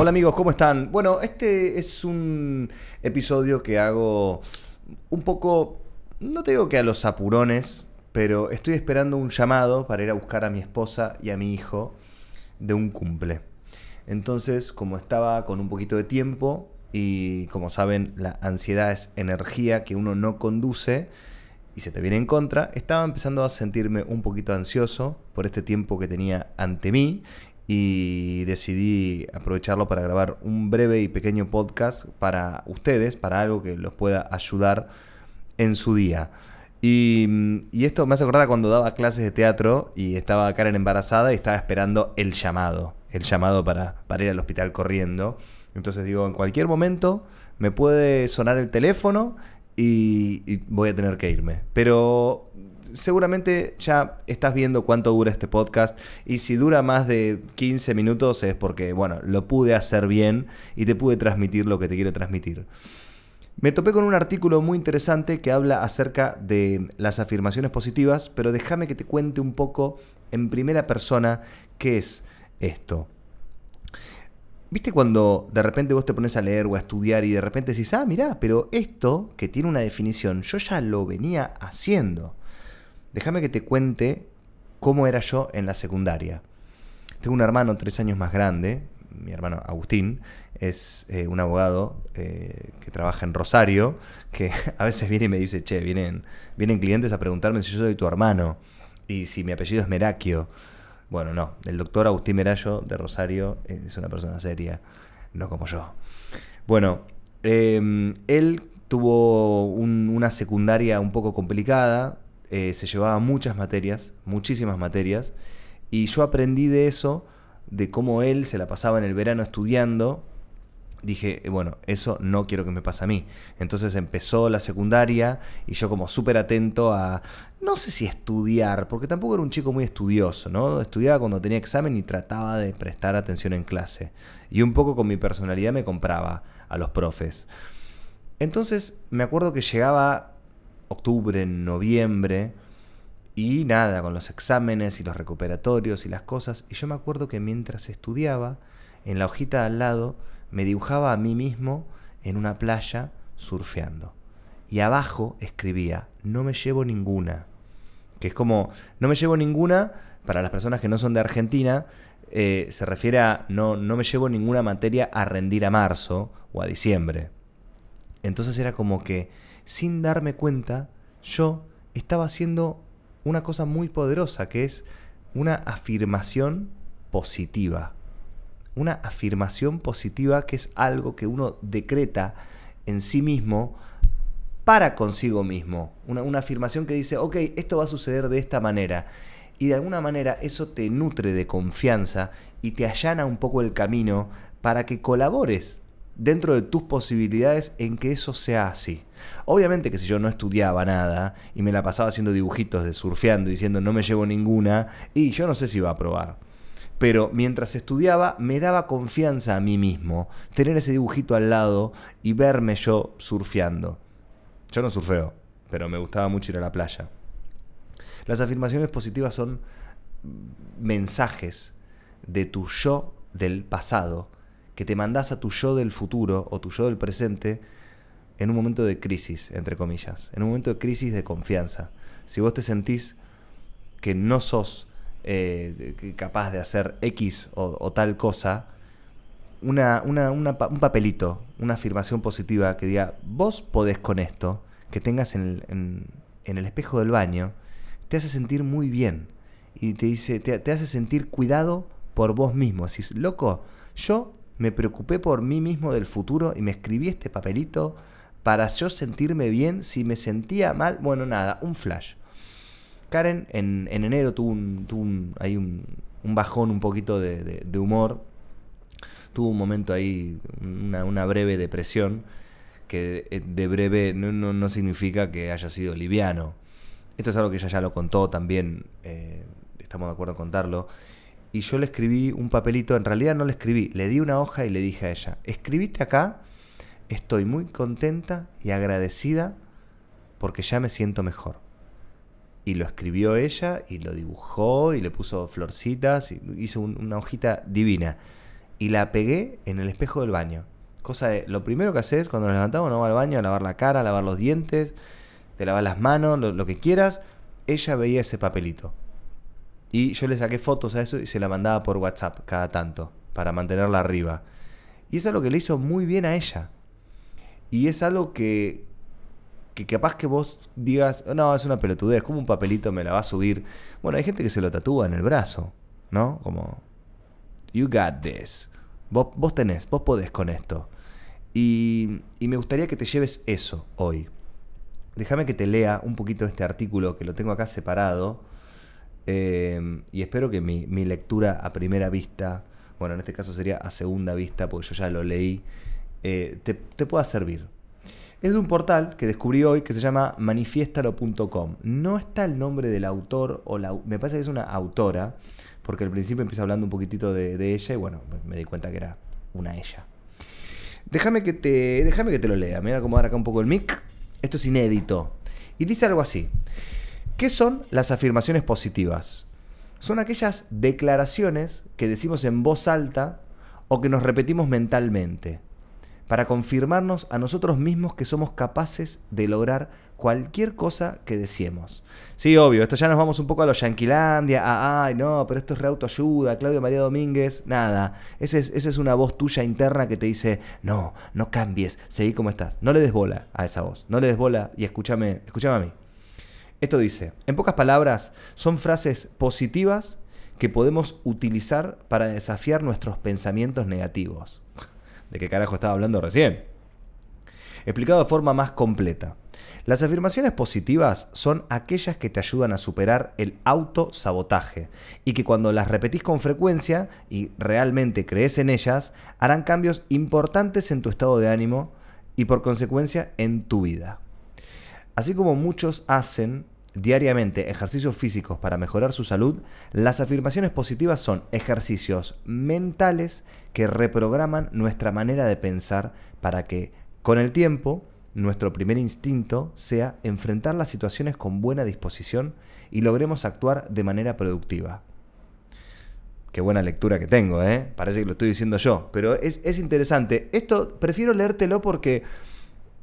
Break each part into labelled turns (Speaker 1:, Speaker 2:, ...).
Speaker 1: Hola amigos, ¿cómo están? Bueno, este es un episodio que hago un poco, no te digo que a los apurones, pero estoy esperando un llamado para ir a buscar a mi esposa y a mi hijo de un cumple. Entonces, como estaba con un poquito de tiempo y como saben, la ansiedad es energía que uno no conduce y se te viene en contra, estaba empezando a sentirme un poquito ansioso por este tiempo que tenía ante mí y decidí aprovecharlo para grabar un breve y pequeño podcast para ustedes, para algo que los pueda ayudar en su día. Y, esto me hace acordar cuando daba clases de teatro y estaba Karen embarazada y estaba esperando el llamado, el llamado para, ir al hospital corriendo. Entonces digo, en cualquier momento me puede sonar el teléfono y, voy a tener que irme. Pero seguramente ya estás viendo cuánto dura este podcast y si dura más de 15 minutos es porque, bueno, lo pude hacer bien y te pude transmitir lo que te quiero transmitir. Me topé con un artículo muy interesante que habla acerca de las afirmaciones positivas, pero déjame que te cuente un poco en primera persona qué es esto. ¿Viste cuando de repente vos te pones a leer o a estudiar y de repente decís, ah, mirá, pero esto que tiene una definición, yo ya lo venía haciendo? Déjame que te cuente cómo era yo en la secundaria. Tengo un hermano tres años más grande, mi hermano Agustín, es eh, un abogado eh, que trabaja en Rosario, que a veces viene y me dice, che, vienen, vienen clientes a preguntarme si yo soy tu hermano y si mi apellido es Merakio. Bueno, no, el doctor Agustín Merallo de Rosario es una persona seria, no como yo. Bueno, em, él tuvo una secundaria un poco complicada, eh, se llevaba muchas materias, muchísimas materias, y yo aprendí de eso, de cómo él se la pasaba en el verano estudiando dije, eh, bueno, eso no quiero que me pase a mí. Entonces empezó la secundaria y yo como súper atento a, no sé si estudiar, porque tampoco era un chico muy estudioso, ¿no? Estudiaba cuando tenía examen y trataba de prestar atención en clase. Y un poco con mi personalidad me compraba a los profes. Entonces me acuerdo que llegaba octubre, noviembre, y nada, con los exámenes y los recuperatorios y las cosas, y yo me acuerdo que mientras estudiaba, en la hojita al lado, me dibujaba a mí mismo en una playa surfeando. Y abajo escribía, no me llevo ninguna. Que es como, no me llevo ninguna, para las personas que no son de Argentina, eh, se refiere a no, no me llevo ninguna materia a rendir a marzo o a diciembre. Entonces era como que, sin darme cuenta, yo estaba haciendo una cosa muy poderosa, que es una afirmación positiva una afirmación positiva que es algo que uno decreta en sí mismo para consigo mismo. Una, afirmación que dice, ok, esto va a suceder de esta manera. Y de alguna manera eso te nutre de confianza y te allana un poco el camino para que colabores dentro de tus posibilidades en que eso sea así. Obviamente que si yo no estudiaba nada y me la pasaba haciendo dibujitos de surfeando diciendo no me llevo ninguna, y yo no sé si va a probar pero mientras estudiaba me daba confianza a mí mismo tener ese dibujito al lado y verme yo surfeando. Yo no surfeo, pero me gustaba mucho ir a la playa. Las afirmaciones positivas son mensajes de tu yo del pasado que te mandas a tu yo del futuro o tu yo del presente en un momento de crisis, entre comillas, en un momento de crisis de confianza. Si vos te sentís que no sos eh, capaz de hacer X o, tal cosa, una, un papelito, una afirmación positiva que diga, vos podés con esto, que tengas en, el espejo del baño, te hace sentir muy bien. Y te dice, te, hace sentir cuidado por vos mismo. Decís, loco, yo me preocupé por mí mismo del futuro y me escribí este papelito para yo sentirme bien. Si me sentía mal, bueno, nada, un flash. Karen en, enero tuvo, un, tuvo un, un, bajón un poquito de, humor, tuvo un momento ahí, una, breve depresión, que eh, de breve no, significa que haya sido liviano. Esto es algo que ella ya lo contó también, eh, estamos de acuerdo en contarlo. Y yo le escribí un papelito, en realidad no le escribí, le di una hoja y le dije a ella, escribite acá, estoy muy contenta y agradecida porque ya me siento mejor. Y lo escribió ella y lo dibujó y le puso florcitas y hizo una hojita divina. Y la pegué en el espejo del baño. Cosa de, lo primero que haces cuando nos levantamos, no va al baño a lavar la cara, a lavar los dientes, te lavas las manos, lo, que quieras. Ella veía ese papelito. Y yo le saqué fotos a eso y se la mandaba por WhatsApp cada tanto, para mantenerla arriba. Y es algo que le hizo muy bien a ella. Y es algo que, que capaz que vos digas, no, es una pelotudez, como un papelito me la va a subir. Bueno, hay gente que se lo tatúa en el brazo, ¿no? Como, you got this. Vos, vos tenés, vos podés con esto. Y, me gustaría que te lleves eso hoy. Déjame que te lea un poquito este artículo que lo tengo acá separado. Eh, y espero que mi, lectura a primera vista, bueno, en este caso sería a segunda vista, porque yo ya lo leí, eh, te, pueda servir. Es de un portal que descubrí hoy que se llama manifiestalo.com. No está el nombre del autor, o la, me parece que es una autora, porque al principio empieza hablando un poquitito de, de ella y bueno, me di cuenta que era una ella. Déjame que te, déjame que te lo lea. Me voy a acomodar acá un poco el mic. Esto es inédito. Y dice algo así. ¿Qué son las afirmaciones positivas? Son aquellas declaraciones que decimos en voz alta o que nos repetimos mentalmente para confirmarnos a nosotros mismos que somos capaces de lograr cualquier cosa que deseemos. Sí, obvio, esto ya nos vamos un poco a los Yanquilandia, a, ay, no, pero esto es reautoayuda, Claudio María Domínguez, nada. Esa es, una voz tuya interna que te dice, no, no cambies, seguí como estás. No le des bola a esa voz, no le des bola y escúchame, escúchame a mí. Esto dice, en pocas palabras, son frases positivas que podemos utilizar para desafiar nuestros pensamientos negativos. ¿De qué carajo estaba hablando recién? Explicado de forma más completa. Las afirmaciones positivas son aquellas que te ayudan a superar el autosabotaje y que cuando las repetís con frecuencia y realmente crees en ellas, harán cambios importantes en tu estado de ánimo y por consecuencia en tu vida. Así como muchos hacen diariamente ejercicios físicos para mejorar su salud, las afirmaciones positivas son ejercicios mentales que reprograman nuestra manera de pensar para que, con el tiempo, nuestro primer instinto sea enfrentar las situaciones con buena disposición y logremos actuar de manera productiva. Qué buena lectura que tengo, ¿eh? Parece que lo estoy diciendo yo, pero es, es interesante. Esto prefiero leértelo porque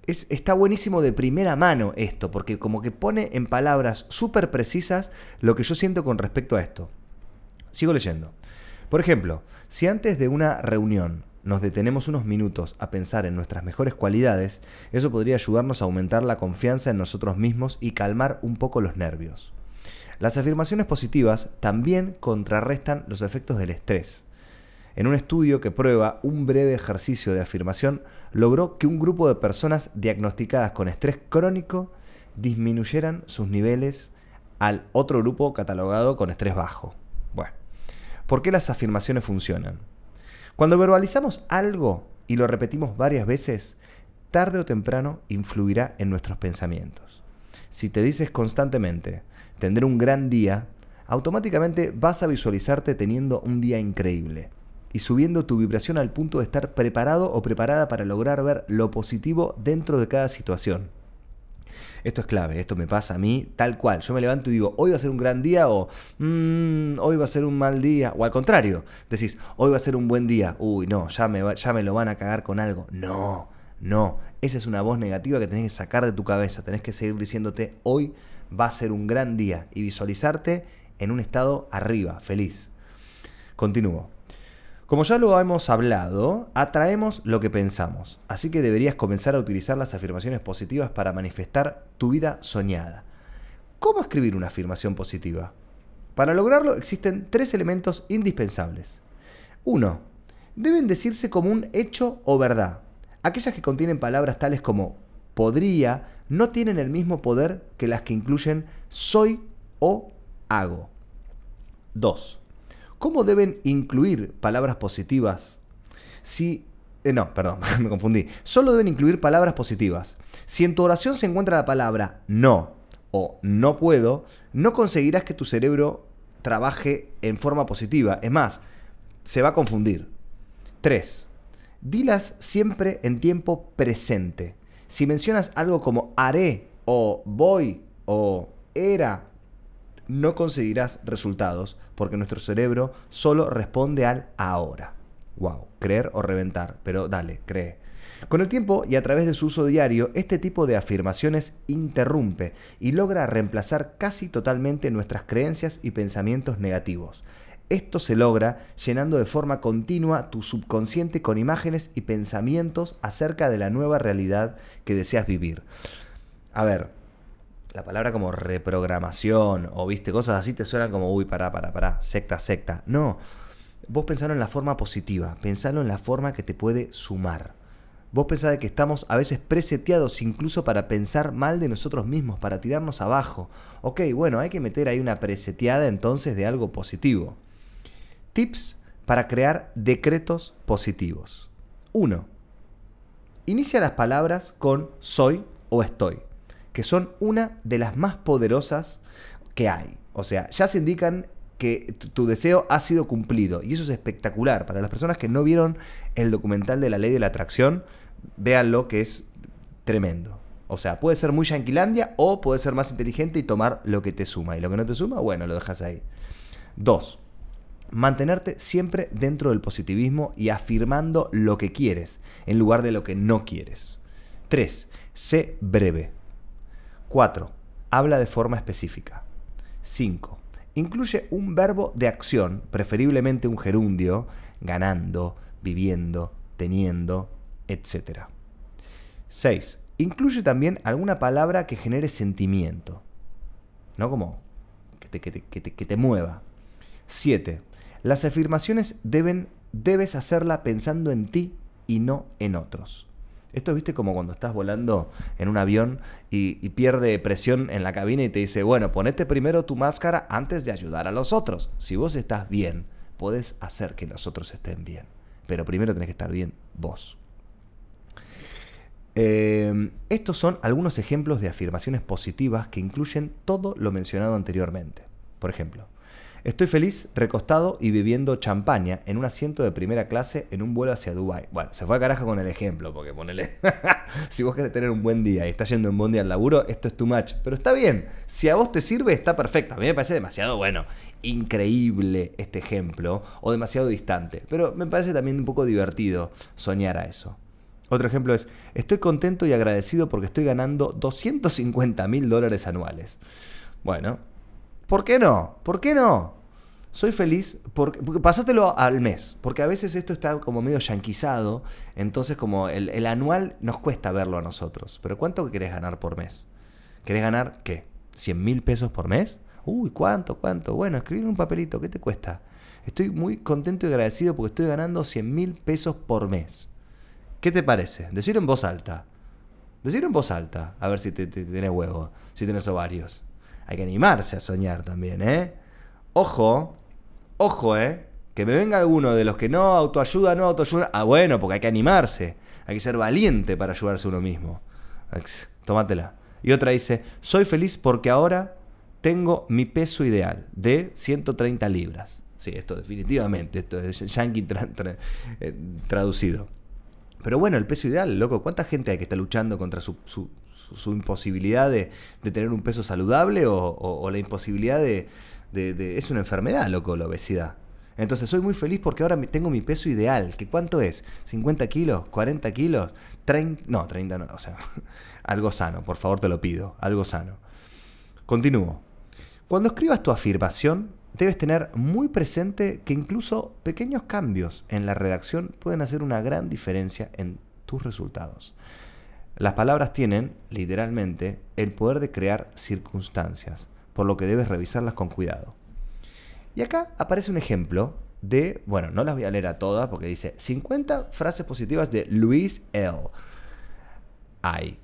Speaker 1: está buenísimo de primera mano esto, porque como que pone en palabras súper precisas lo que yo siento con respecto a esto. Sigo leyendo. Por ejemplo, si antes de una reunión nos detenemos unos minutos a pensar en nuestras mejores cualidades, eso podría ayudarnos a aumentar la confianza en nosotros mismos y calmar un poco los nervios. Las afirmaciones positivas también contrarrestan los efectos del estrés. En un estudio que prueba un breve ejercicio de afirmación, logró que un grupo de personas diagnosticadas con estrés crónico disminuyeran sus niveles al otro grupo catalogado con estrés bajo. Bueno, ¿por qué las afirmaciones funcionan? Cuando verbalizamos algo y lo repetimos varias veces, tarde o temprano influirá en nuestros pensamientos. Si te dices constantemente, tendré un gran día, automáticamente vas a visualizarte teniendo un día increíble y subiendo tu vibración al punto de estar preparado o preparada para lograr ver lo positivo dentro de cada situación. Esto es clave, esto me pasa a mí tal cual. Yo me levanto y digo, hoy va a ser un gran día o mmm, hoy va a ser un mal día. O al contrario, decís, hoy va a ser un buen día. Uy, no, ya me, ya me lo van a cagar con algo. No, no. Esa es una voz negativa que tenés que sacar de tu cabeza. Tenés que seguir diciéndote, hoy va a ser un gran día y visualizarte en un estado arriba, feliz. Continúo. Como ya lo hemos hablado, atraemos lo que pensamos, así que deberías comenzar a utilizar las afirmaciones positivas para manifestar tu vida soñada. ¿Cómo escribir una afirmación positiva? Para lograrlo existen tres elementos indispensables. 1. Deben decirse como un hecho o verdad. Aquellas que contienen palabras tales como podría no tienen el mismo poder que las que incluyen soy o hago. 2 ¿Cómo deben incluir palabras positivas? Si Eh, no, perdón, me confundí. Solo deben incluir palabras positivas. Si en tu oración se encuentra la palabra no o no puedo, no conseguirás que tu cerebro trabaje en forma positiva. Es más, se va a confundir. 3. Dilas siempre en tiempo presente. Si mencionas algo como haré o voy o era, no conseguirás resultados porque nuestro cerebro solo responde al ahora. Wow, creer o reventar, pero dale, cree. Con el tiempo y a través de su uso diario, este tipo de afirmaciones interrumpe y logra reemplazar casi totalmente nuestras creencias y pensamientos negativos. Esto se logra llenando de forma continua tu subconsciente con imágenes y pensamientos acerca de la nueva realidad que deseas vivir. A ver, la palabra como reprogramación o viste cosas así te suenan como, uy, pará, pará, pará, secta, secta. No, vos pensalo en la forma positiva, pensalo en la forma que te puede sumar. Vos pensás de que estamos a veces preseteados incluso para pensar mal de nosotros mismos, para tirarnos abajo. Ok, bueno, hay que meter ahí una preseteada entonces de algo positivo. Tips para crear decretos positivos. 1. Inicia las palabras con soy o estoy, que son una de las más poderosas que hay. O sea, ya se indican que tu deseo ha sido cumplido. Y eso es espectacular. Para las personas que no vieron el documental de la ley de la atracción, véanlo que es tremendo. O sea, puede ser muy yanquilandia o puede ser más inteligente y tomar lo que te suma. Y lo que no te suma, bueno, lo dejas ahí. Dos, mantenerte siempre dentro del positivismo y afirmando lo que quieres en lugar de lo que no quieres. Tres, sé breve. Cuatro, habla de forma específica. Cinco, incluye un verbo de acción, preferiblemente un gerundio, ganando, viviendo, teniendo, etc. 6. Incluye también alguna palabra que genere sentimiento, ¿no? Como que te, que te, mueva. 7. Las afirmaciones deben, debes hacerla pensando en ti y no en otros. Esto viste como cuando estás volando en un avión y, pierde presión en la cabina y te dice, bueno, ponete primero tu máscara antes de ayudar a los otros. Si vos estás bien, podés hacer que los otros estén bien. Pero primero tenés que estar bien vos. Em, estos son algunos ejemplos de afirmaciones positivas que incluyen todo lo mencionado anteriormente. Por ejemplo, Estoy feliz, recostado y bebiendo champaña en un asiento de primera clase en un vuelo hacia Dubai. Bueno, se fue a carajo con el ejemplo, porque ponele. si vos querés tener un buen día y estás yendo buen día al laburo, esto es too much. Pero está bien. Si a vos te sirve, está perfecto. A mí me parece demasiado bueno, increíble este ejemplo, o demasiado distante. Pero me parece también un poco divertido soñar a eso. Otro ejemplo es, estoy contento y agradecido porque estoy ganando 250 mil dólares anuales. Bueno, ¿Por qué no? ¿Por qué no? Soy feliz porque, al mes, porque a veces esto está como medio yanquizado, entonces como el, anual nos cuesta verlo a nosotros. Pero ¿cuánto querés ganar por mes? ¿Querés ganar qué? ¿100 mil pesos por mes? Uy, ¿cuánto? ¿Cuánto? Bueno, escribir un papelito, ¿qué te cuesta? Estoy muy contento y agradecido porque estoy ganando 100 mil pesos por mes. ¿Qué te parece? Decirlo en voz alta. Decirlo en voz alta, a ver si te, te tenés huevo, si tenés ovarios hay que animarse a soñar también, ¿eh? Ojo, ojo, ¿eh? Que me venga alguno de los que no autoayuda, no autoayuda. Ah, bueno, porque hay que animarse. Hay que ser valiente para ayudarse uno mismo. Tómatela. Y otra dice, soy feliz porque ahora tengo mi peso ideal de 130 libras. Sí, esto definitivamente, esto es yankee eh, traducido. Pero bueno, el peso ideal, loco, ¿cuánta gente hay que está luchando contra su, su, imposibilidad de, tener un peso saludable o, la imposibilidad de, Es una enfermedad, loco, la obesidad. Entonces soy muy feliz porque ahora tengo mi peso ideal. ¿Que ¿Cuánto es? ¿50 kilos? ¿40 kilos? 30, no, 30 no. O sea, algo sano, por favor te lo pido. Algo sano. Continúo. Cuando escribas tu afirmación, debes tener muy presente que incluso pequeños cambios en la redacción pueden hacer una gran diferencia en tus resultados. Las palabras tienen, literalmente, el poder de crear circunstancias, por lo que debes revisarlas con cuidado. Y acá aparece un ejemplo de, bueno, no las voy a leer a todas porque dice 50 frases positivas de Luis L. Hay.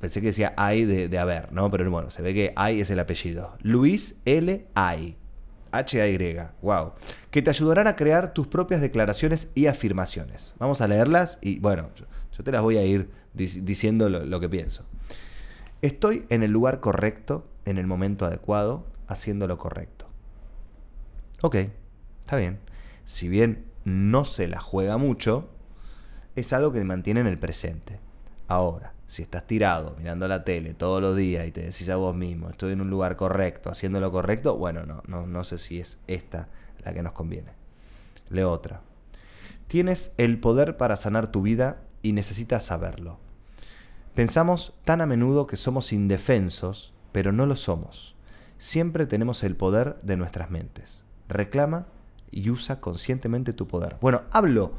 Speaker 1: Pensé que decía hay de, haber, ¿no? Pero bueno, se ve que hay es el apellido. Luis L. I. H-A-Y, wow. Que te ayudarán a crear tus propias declaraciones y afirmaciones. Vamos a leerlas y bueno, yo, te las voy a ir diciendo lo que pienso. Estoy en el lugar correcto, en el momento adecuado, haciendo lo correcto. Ok, está bien. Si bien no se la juega mucho, es algo que mantiene en el presente. Ahora, si estás tirado mirando la tele todos los días y te decís a vos mismo, estoy en un lugar correcto, haciendo lo correcto, bueno, no, no, no sé si es esta la que nos conviene. Leo otra. Tienes el poder para sanar tu vida y necesitas saberlo. Pensamos tan a menudo que somos indefensos, pero no lo somos. Siempre tenemos el poder de nuestras mentes. Reclama y usa conscientemente tu poder. Bueno, hablo,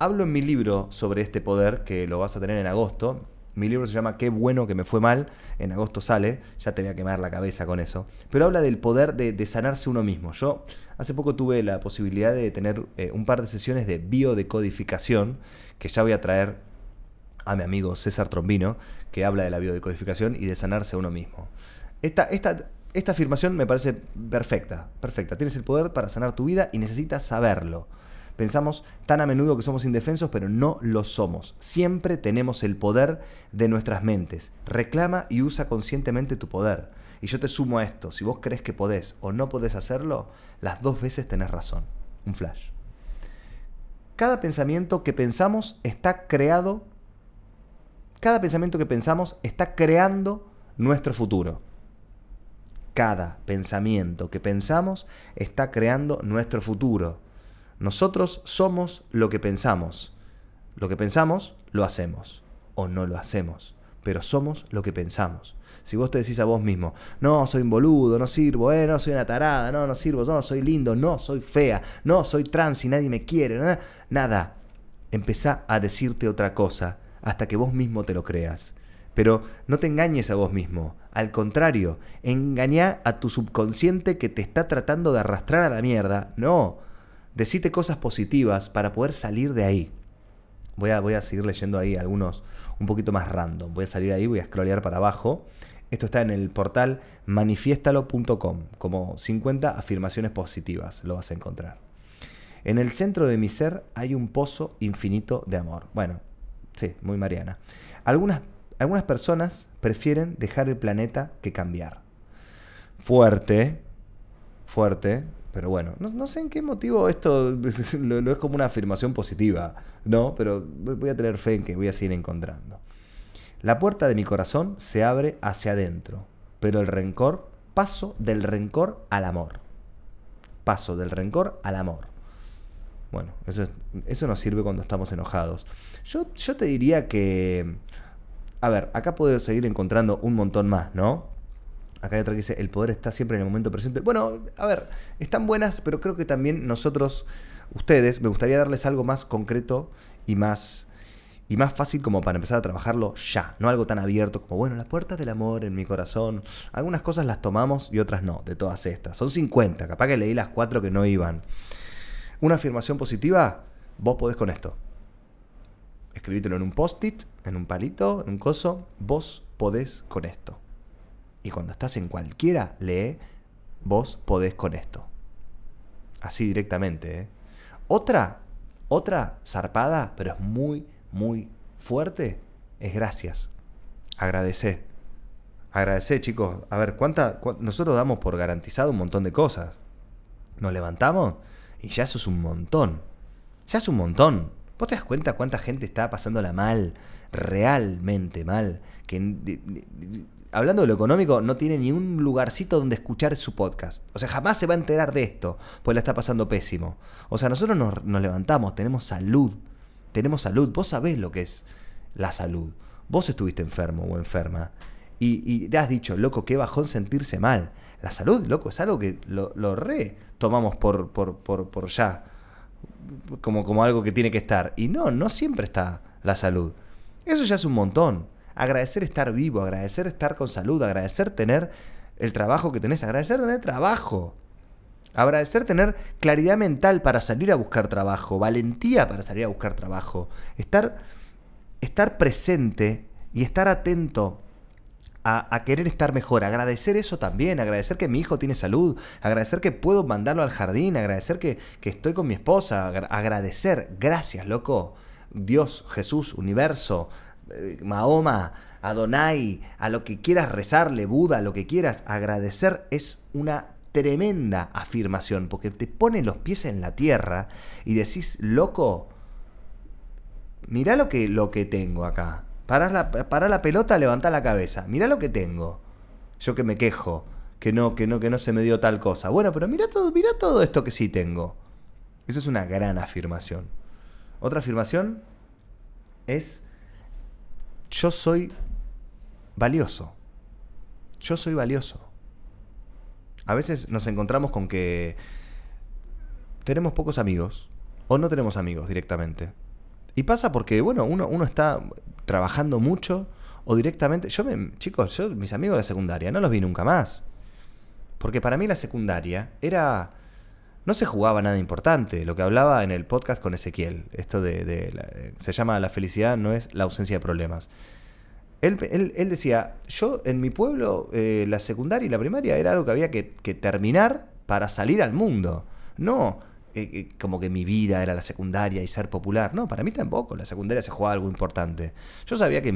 Speaker 1: hablo en mi libro sobre este poder que lo vas a tener en agosto. Mi libro se llama Qué bueno que me fue mal. En agosto sale. Ya te voy a quemar la cabeza con eso. Pero habla del poder de, sanarse uno mismo. Yo hace poco tuve la posibilidad de tener eh, un par de sesiones de biodecodificación que ya voy a traer a mi amigo César Trombino, que habla de la biodecodificación y de sanarse a uno mismo. Esta, esta, esta afirmación me parece perfecta, perfecta. Tienes el poder para sanar tu vida y necesitas saberlo. Pensamos tan a menudo que somos indefensos, pero no lo somos. Siempre tenemos el poder de nuestras mentes. Reclama y usa conscientemente tu poder. Y yo te sumo a esto. Si vos crees que podés o no podés hacerlo, las dos veces tenés razón. Un flash. Cada pensamiento que pensamos está creado. Cada pensamiento que pensamos está creando nuestro futuro cada pensamiento que pensamos está creando nuestro futuro. Nosotros somos lo que pensamos. Lo que pensamos, lo hacemos. O no lo hacemos. Pero somos lo que pensamos. Si vos te decís a vos mismo, no, soy un boludo, no sirvo, eh, no soy una tarada, no, no sirvo, no, soy lindo, no, soy fea, no, soy trans y nadie me quiere, nada, nada. Empezá a decirte otra cosa hasta que vos mismo te lo creas. Pero no te engañes a vos mismo. Al contrario, engañá a tu subconsciente que te está tratando de arrastrar a la mierda. No. Decite cosas positivas para poder salir de ahí. Voy a, voy a seguir leyendo ahí algunos un poquito más random. Voy a salir ahí, voy a scrollear para abajo. Esto está en el portal manifiestalo.com, como 50 afirmaciones positivas, lo vas a encontrar. En el centro de mi ser hay un pozo infinito de amor. Bueno, sí, muy Mariana. Algunas algunas personas prefieren dejar el planeta que cambiar. Fuerte, fuerte, pero bueno, no, sé en qué motivo esto lo, es como una afirmación positiva, ¿no? Pero voy a tener fe en que voy a seguir encontrando. La puerta de mi corazón se abre hacia adentro, pero el rencor, paso del rencor al amor. Paso del rencor al amor. Bueno, eso, eso nos sirve cuando estamos enojados. Yo, yo te diría que a ver, acá puedo seguir encontrando un montón más, ¿no? Acá hay otra que dice, el poder está siempre en el momento presente. Bueno, a ver, están buenas, pero creo que también nosotros, ustedes, me gustaría darles algo más concreto y más, y más fácil como para empezar a trabajarlo ya, no algo tan abierto como, bueno, las puertas del amor en mi corazón. Algunas cosas las tomamos y otras no, de todas estas. Son 50, capaz que leí las cuatro que no iban. Una afirmación positiva, vos podés con esto escribítelo en un post-it, en un palito, en un coso, vos podés con esto. Y cuando estás en cualquiera, lee, vos podés con esto. Así directamente. ¿eh? Otra, otra zarpada, pero es muy, muy fuerte, es gracias. Agradecé. Agradecé, chicos. A ver, ¿cuánta, nosotros damos por garantizado un montón de cosas. Nos levantamos y ya eso es un montón. Ya es un montón. ¿Vos te das cuenta cuánta gente está pasándola mal? Realmente mal. Que hablando de lo económico, no tiene ni un lugarcito donde escuchar su podcast. O sea, jamás se va a enterar de esto, pues la está pasando pésimo. O sea, nosotros nos, levantamos, tenemos salud. Tenemos salud. Vos sabés lo que es la salud. Vos estuviste enfermo o enferma. Y, te has dicho, loco, qué bajón sentirse mal. La salud, loco, es algo que lo, re tomamos por, por, por, por ya como, como algo que tiene que estar. Y no, no siempre está la salud. Eso ya es un montón. Agradecer estar vivo, agradecer estar con salud, agradecer tener el trabajo que tenés, agradecer tener trabajo. Agradecer tener claridad mental para salir a buscar trabajo, valentía para salir a buscar trabajo, estar, estar presente y estar atento a, querer estar mejor, agradecer eso también, agradecer que mi hijo tiene salud, agradecer que puedo mandarlo al jardín, agradecer que, estoy con mi esposa, agradecer, gracias, loco, Dios, Jesús, universo, eh, Mahoma, Adonai, a lo que quieras rezarle, Buda, lo que quieras, agradecer es una tremenda afirmación, porque te pone los pies en la tierra y decís, loco, mirá lo que, lo que tengo acá. Pará la, la pelota, levantá la cabeza. Mirá lo que tengo. Yo que me quejo, que no, que no, que no se me dio tal cosa. Bueno, pero mira todo, mira todo esto que sí tengo. Eso es una gran afirmación. Otra afirmación es yo soy valioso. Yo soy valioso. A veces nos encontramos con que tenemos pocos amigos o no tenemos amigos directamente. Y pasa porque, bueno, uno, uno está trabajando mucho o directamente... Yo, me, chicos, yo mis amigos de la secundaria no los vi nunca más. Porque para mí la secundaria era... No se jugaba nada importante, lo que hablaba en el podcast con Ezequiel. Esto de... se llama La felicidad no es la ausencia de problemas. Él, decía, yo en mi pueblo eh, la secundaria y la primaria era algo que había que terminar para salir al mundo. No, eh, eh, como que mi vida era la secundaria y ser popular. No, para mí tampoco. La secundaria se jugaba algo importante. Yo sabía que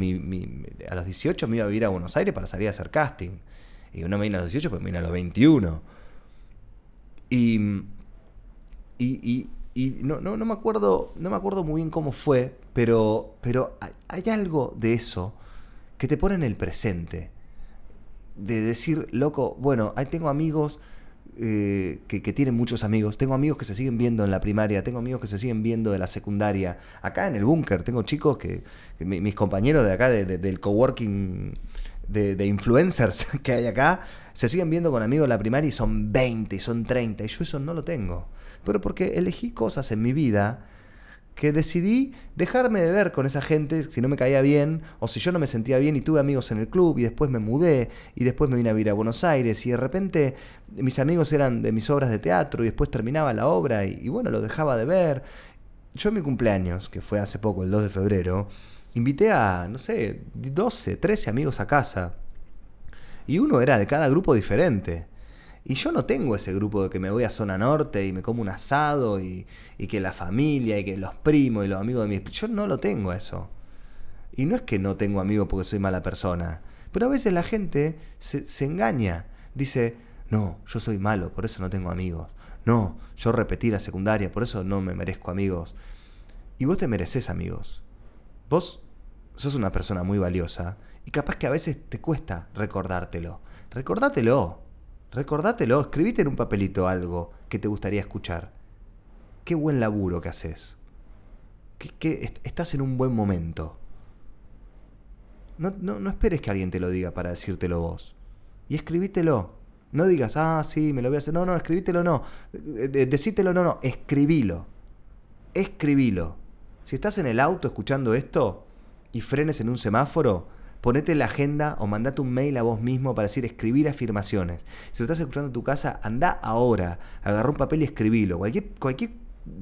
Speaker 1: a los 18 me iba a vivir a Buenos Aires para salir a hacer casting. Y no me vine a los 18, pues me vine a los 21. Y, y, y, no, no, no, me acuerdo, no me acuerdo muy bien cómo fue, pero, pero hay, hay algo de eso que te pone en el presente. De decir, loco, bueno, ahí tengo amigos eh, que, tienen muchos amigos. Tengo amigos que se siguen viendo en la primaria, tengo amigos que se siguen viendo en la secundaria. Acá en el búnker tengo chicos que, mis compañeros de acá del coworking de, de, influencers que hay acá, se siguen viendo con amigos en la primaria y son 20 y son 30 y yo eso no lo tengo. Pero porque elegí cosas en mi vida que decidí dejarme de ver con esa gente si no me caía bien o si yo no me sentía bien y tuve amigos en el club y después me mudé y después me vine a vivir a Buenos Aires y de repente mis amigos eran de mis obras de teatro y después terminaba la obra y, bueno, lo dejaba de ver. Yo en mi cumpleaños, que fue hace poco, el 2 de febrero, invité a, no sé, 12, 13 amigos a casa y uno era de cada grupo diferente. Y yo no tengo ese grupo de que me voy a zona norte y me como un asado y, que la familia y que los primos y los amigos de mi... Yo no lo tengo eso. Y no es que no tengo amigos porque soy mala persona. Pero a veces la gente se, se engaña. Dice, no, yo soy malo, por eso no tengo amigos. No, yo repetí la secundaria, por eso no me merezco amigos. Y vos te mereces amigos. Vos sos una persona muy valiosa y capaz que a veces te cuesta recordártelo. Recordátelo. Recordátelo, escribite en un papelito algo que te gustaría escuchar. Qué buen laburo que haces. Que, estás en un buen momento. No, no, esperes que alguien te lo diga para decírtelo vos. Y escribítelo. No digas, ah, sí, me lo voy a hacer. No, no, escribítelo no. Decítelo no, no. Escribilo. Escribilo. Si estás en el auto escuchando esto y frenes en un semáforo, ponete la agenda o mandate un mail a vos mismo para decir escribir afirmaciones. Si lo estás escuchando en tu casa, anda ahora, agarra un papel y escribilo. Cualquier, cualquier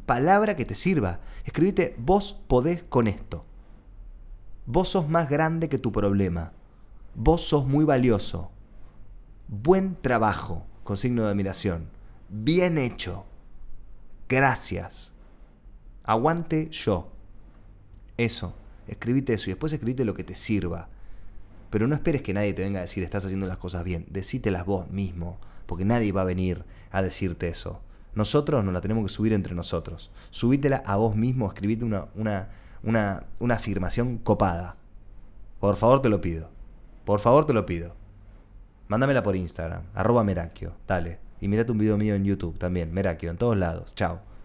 Speaker 1: palabra que te sirva. Escribite, vos podés con esto. Vos sos más grande que tu problema. Vos sos muy valioso. Buen trabajo, con signo de admiración. Bien hecho. Gracias. Aguante yo. Eso. Escribite eso y después escribite lo que te sirva. Pero no esperes que nadie te venga a decir estás haciendo las cosas bien. Decítelas vos mismo, porque nadie va a venir a decirte eso. Nosotros nos la tenemos que subir entre nosotros. Subítela a vos mismo, escribite una, una, una, una afirmación copada. Por favor te lo pido. Por favor te lo pido. Mándamela por Instagram, arroba Merakio, dale. Y mirate un video mío en YouTube también, Merakio, en todos lados. Chao.